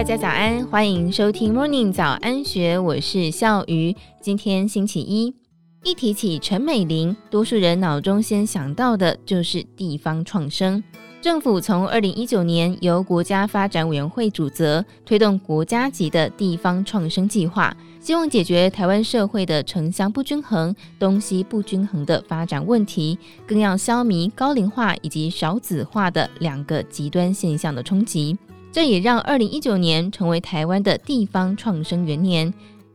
大家早安，欢迎收听 Morning 早安学，我是笑鱼。今天星期一，一提起陈美玲，多数人脑中先想到的就是地方创生。政府从二零一九年由国家发展委员会主责推动国家级的地方创生计划，希望解决台湾社会的城乡不均衡、东西不均衡的发展问题，更要消弭高龄化以及少子化的两个极端现象的冲击。这也让二零一九年成为台湾的地方创生元年。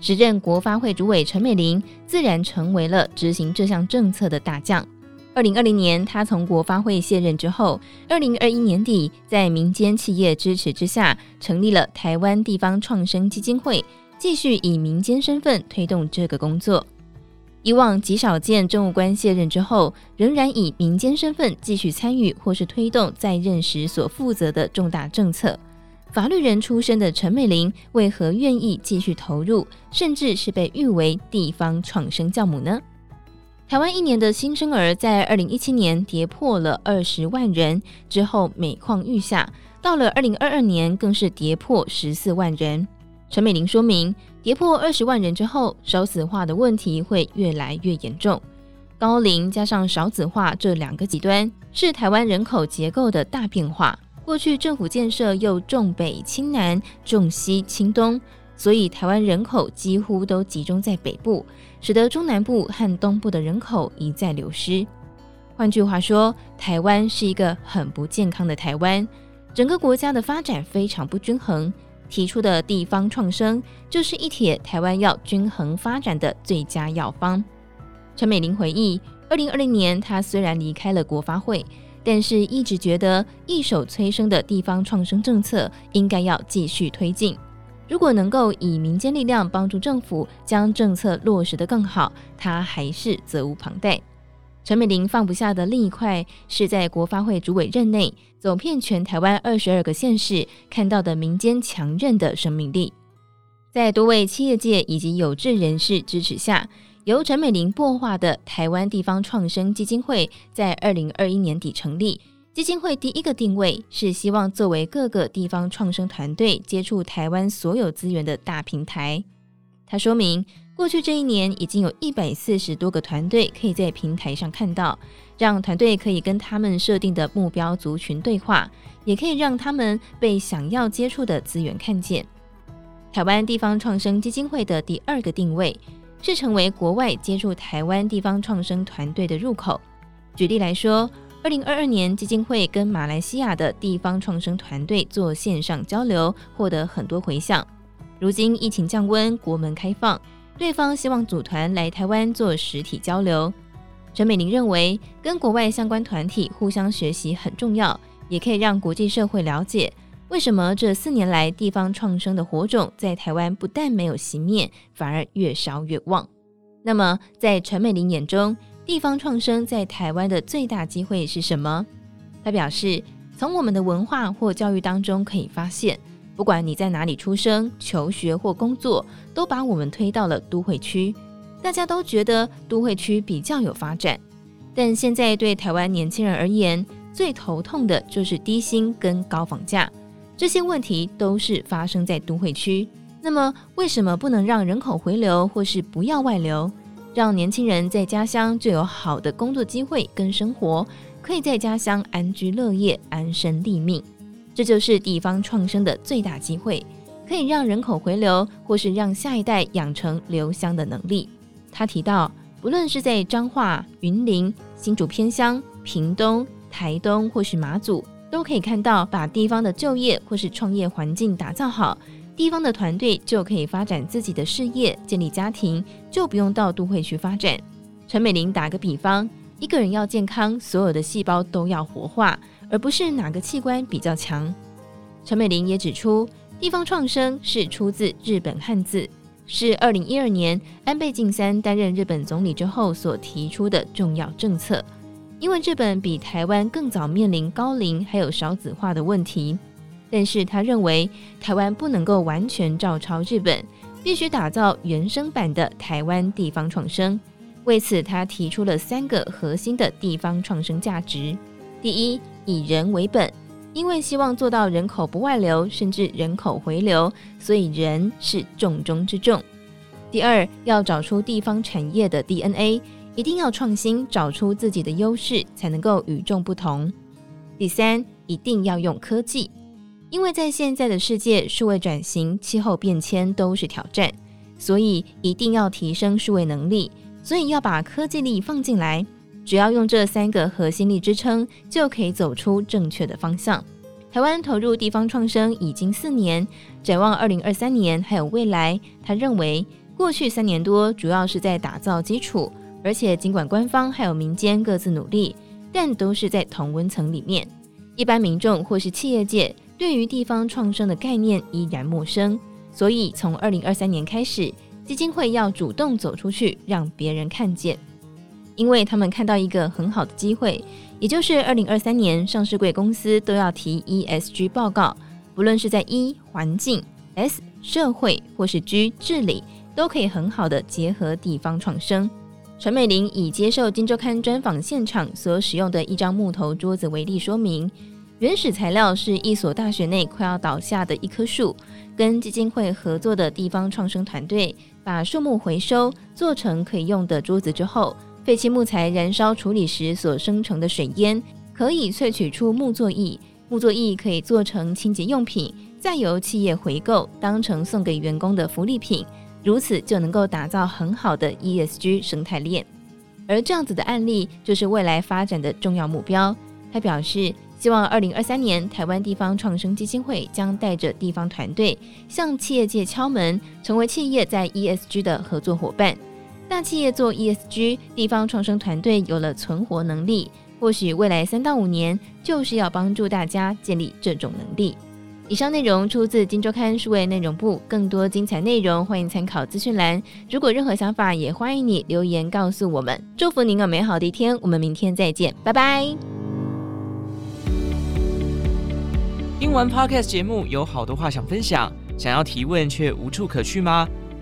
时任国发会主委陈美玲自然成为了执行这项政策的大将。二零二零年，他从国发会卸任之后，二零二一年底，在民间企业支持之下，成立了台湾地方创生基金会，继续以民间身份推动这个工作。以往极少见政务官卸任之后，仍然以民间身份继续参与或是推动在任时所负责的重大政策。法律人出身的陈美玲，为何愿意继续投入，甚至是被誉为地方创生教母呢？台湾一年的新生儿在二零一七年跌破了二十万人之后，每况愈下，到了二零二二年更是跌破十四万人。陈美玲说明，跌破二十万人之后，少子化的问题会越来越严重。高龄加上少子化这两个极端，是台湾人口结构的大变化。过去政府建设又重北轻南，重西轻东。所以，台湾人口几乎都集中在北部，使得中南部和东部的人口一再流失。换句话说，台湾是一个很不健康的台湾，整个国家的发展非常不均衡。提出的地方创生，就是一铁台湾要均衡发展的最佳药方。陈美玲回忆，二零二零年，她虽然离开了国发会，但是一直觉得一手催生的地方创生政策应该要继续推进。如果能够以民间力量帮助政府将政策落实得更好，他还是责无旁贷。陈美玲放不下的另一块，是在国发会主委任内走遍全台湾二十二个县市，看到的民间强韧的生命力。在多位企业界以及有志人士支持下，由陈美玲擘画的台湾地方创生基金会在二零二一年底成立。基金会第一个定位是希望作为各个地方创生团队接触台湾所有资源的大平台。他说明，过去这一年已经有一百四十多个团队可以在平台上看到，让团队可以跟他们设定的目标族群对话，也可以让他们被想要接触的资源看见。台湾地方创生基金会的第二个定位是成为国外接触台湾地方创生团队的入口。举例来说，二零二二年，基金会跟马来西亚的地方创生团队做线上交流，获得很多回响。如今疫情降温，国门开放，对方希望组团来台湾做实体交流。陈美玲认为，跟国外相关团体互相学习很重要，也可以让国际社会了解为什么这四年来地方创生的火种在台湾不但没有熄灭，反而越烧越旺。那么，在陈美玲眼中，地方创生在台湾的最大机会是什么？他表示，从我们的文化或教育当中可以发现，不管你在哪里出生、求学或工作，都把我们推到了都会区。大家都觉得都会区比较有发展，但现在对台湾年轻人而言，最头痛的就是低薪跟高房价。这些问题都是发生在都会区。那么，为什么不能让人口回流，或是不要外流？让年轻人在家乡就有好的工作机会跟生活，可以在家乡安居乐业、安身立命，这就是地方创生的最大机会，可以让人口回流，或是让下一代养成留乡的能力。他提到，不论是在彰化、云林、新竹偏乡、屏东、台东或是马祖，都可以看到把地方的就业或是创业环境打造好。地方的团队就可以发展自己的事业，建立家庭，就不用到都会去发展。陈美玲打个比方，一个人要健康，所有的细胞都要活化，而不是哪个器官比较强。陈美玲也指出，地方创生是出自日本汉字，是二零一二年安倍晋三担任日本总理之后所提出的重要政策。因为日本比台湾更早面临高龄还有少子化的问题。但是他认为台湾不能够完全照抄日本，必须打造原生版的台湾地方创生。为此，他提出了三个核心的地方创生价值：第一，以人为本，因为希望做到人口不外流，甚至人口回流，所以人是重中之重。第二，要找出地方产业的 DNA，一定要创新，找出自己的优势，才能够与众不同。第三，一定要用科技，因为在现在的世界，数位转型、气候变迁都是挑战，所以一定要提升数位能力，所以要把科技力放进来。只要用这三个核心力支撑，就可以走出正确的方向。台湾投入地方创生已经四年，展望二零二三年还有未来，他认为过去三年多主要是在打造基础，而且尽管官方还有民间各自努力，但都是在同温层里面。一般民众或是企业界对于地方创生的概念依然陌生，所以从二零二三年开始，基金会要主动走出去，让别人看见。因为他们看到一个很好的机会，也就是二零二三年上市贵公司都要提 ESG 报告，不论是在 E 环境、S 社会或是 G 治理，都可以很好的结合地方创生。陈美玲以接受《金周刊》专访现场所使用的一张木头桌子为例，说明原始材料是一所大学内快要倒下的一棵树，跟基金会合作的地方创生团队把树木回收做成可以用的桌子之后。废弃木材燃烧处理时所生成的水烟，可以萃取出木作液，木作液可以做成清洁用品，再由企业回购，当成送给员工的福利品，如此就能够打造很好的 ESG 生态链。而这样子的案例，就是未来发展的重要目标。他表示，希望二零二三年台湾地方创生基金会将带着地方团队，向企业界敲门，成为企业在 ESG 的合作伙伴。大企业做 ESG，地方创生团队有了存活能力，或许未来三到五年就是要帮助大家建立这种能力。以上内容出自《金周刊》数位内容部，更多精彩内容欢迎参考资讯栏。如果任何想法，也欢迎你留言告诉我们。祝福您有美好的一天，我们明天再见，拜拜。听完 Podcast 节目，有好多话想分享，想要提问却无处可去吗？